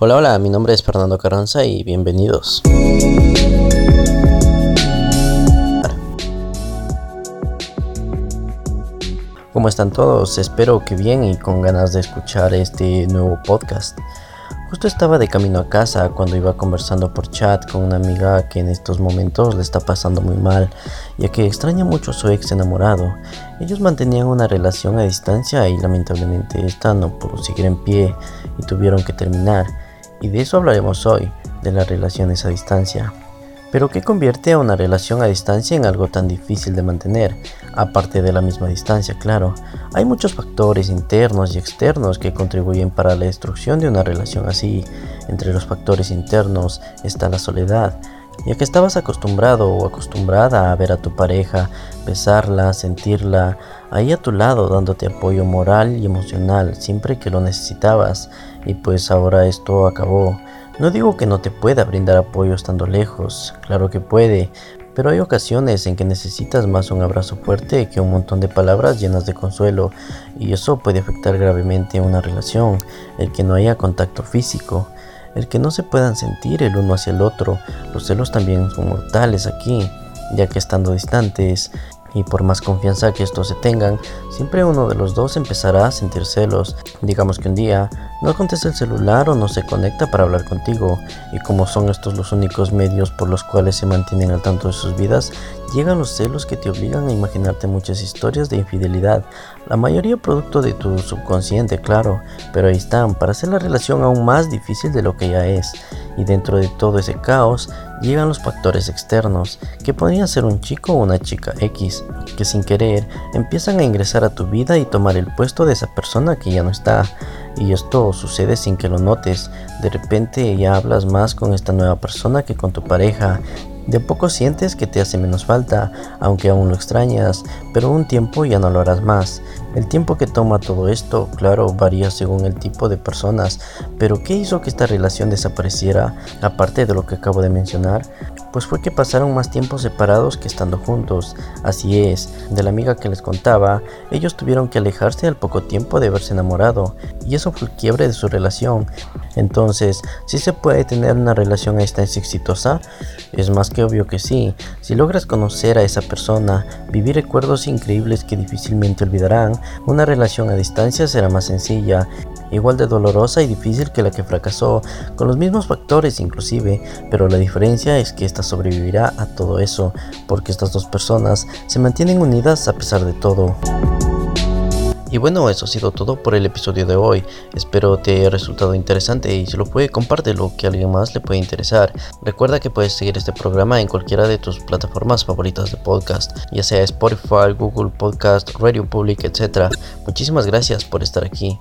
Hola, hola, mi nombre es Fernando Carranza y bienvenidos. ¿Cómo están todos? Espero que bien y con ganas de escuchar este nuevo podcast. Justo estaba de camino a casa cuando iba conversando por chat con una amiga que en estos momentos le está pasando muy mal, ya que extraña mucho a su ex enamorado. Ellos mantenían una relación a distancia y lamentablemente esta no pudo seguir en pie y tuvieron que terminar. Y de eso hablaremos hoy, de las relaciones a distancia. Pero ¿qué convierte a una relación a distancia en algo tan difícil de mantener? Aparte de la misma distancia, claro. Hay muchos factores internos y externos que contribuyen para la destrucción de una relación así. Entre los factores internos está la soledad, ya que estabas acostumbrado o acostumbrada a ver a tu pareja, besarla, sentirla, ahí a tu lado dándote apoyo moral y emocional siempre que lo necesitabas y pues ahora esto acabó. No digo que no te pueda brindar apoyo estando lejos, claro que puede, pero hay ocasiones en que necesitas más un abrazo fuerte que un montón de palabras llenas de consuelo y eso puede afectar gravemente una relación, el que no haya contacto físico, el que no se puedan sentir el uno hacia el otro. Los celos también son mortales aquí, ya que estando distantes y por más confianza que estos se tengan, siempre uno de los dos empezará a sentir celos. Digamos que un día no contesta el celular o no se conecta para hablar contigo, y como son estos los únicos medios por los cuales se mantienen al tanto de sus vidas, llegan los celos que te obligan a imaginarte muchas historias de infidelidad, la mayoría producto de tu subconsciente, claro, pero ahí están, para hacer la relación aún más difícil de lo que ya es. Y dentro de todo ese caos llegan los factores externos, que podrían ser un chico o una chica X, que sin querer empiezan a ingresar a tu vida y tomar el puesto de esa persona que ya no está. Y esto sucede sin que lo notes. De repente ya hablas más con esta nueva persona que con tu pareja de poco sientes que te hace menos falta, aunque aún lo extrañas, pero un tiempo ya no lo harás más. El tiempo que toma todo esto, claro, varía según el tipo de personas, pero ¿qué hizo que esta relación desapareciera, aparte de lo que acabo de mencionar? Pues fue que pasaron más tiempo separados que estando juntos. Así es, de la amiga que les contaba, ellos tuvieron que alejarse al poco tiempo de haberse enamorado, y eso fue el quiebre de su relación. Entonces, ¿sí se puede tener una relación a exitosa? Es más que obvio que sí. Si logras conocer a esa persona, vivir recuerdos increíbles que difícilmente olvidarán, una relación a distancia será más sencilla, igual de dolorosa y difícil que la que fracasó, con los mismos factores inclusive, pero la diferencia es que esta sobrevivirá a todo eso, porque estas dos personas se mantienen unidas a pesar de todo. Y bueno, eso ha sido todo por el episodio de hoy. Espero te haya resultado interesante y si lo puede, compártelo que a alguien más le puede interesar. Recuerda que puedes seguir este programa en cualquiera de tus plataformas favoritas de podcast, ya sea Spotify, Google Podcast, Radio Public, etc. Muchísimas gracias por estar aquí.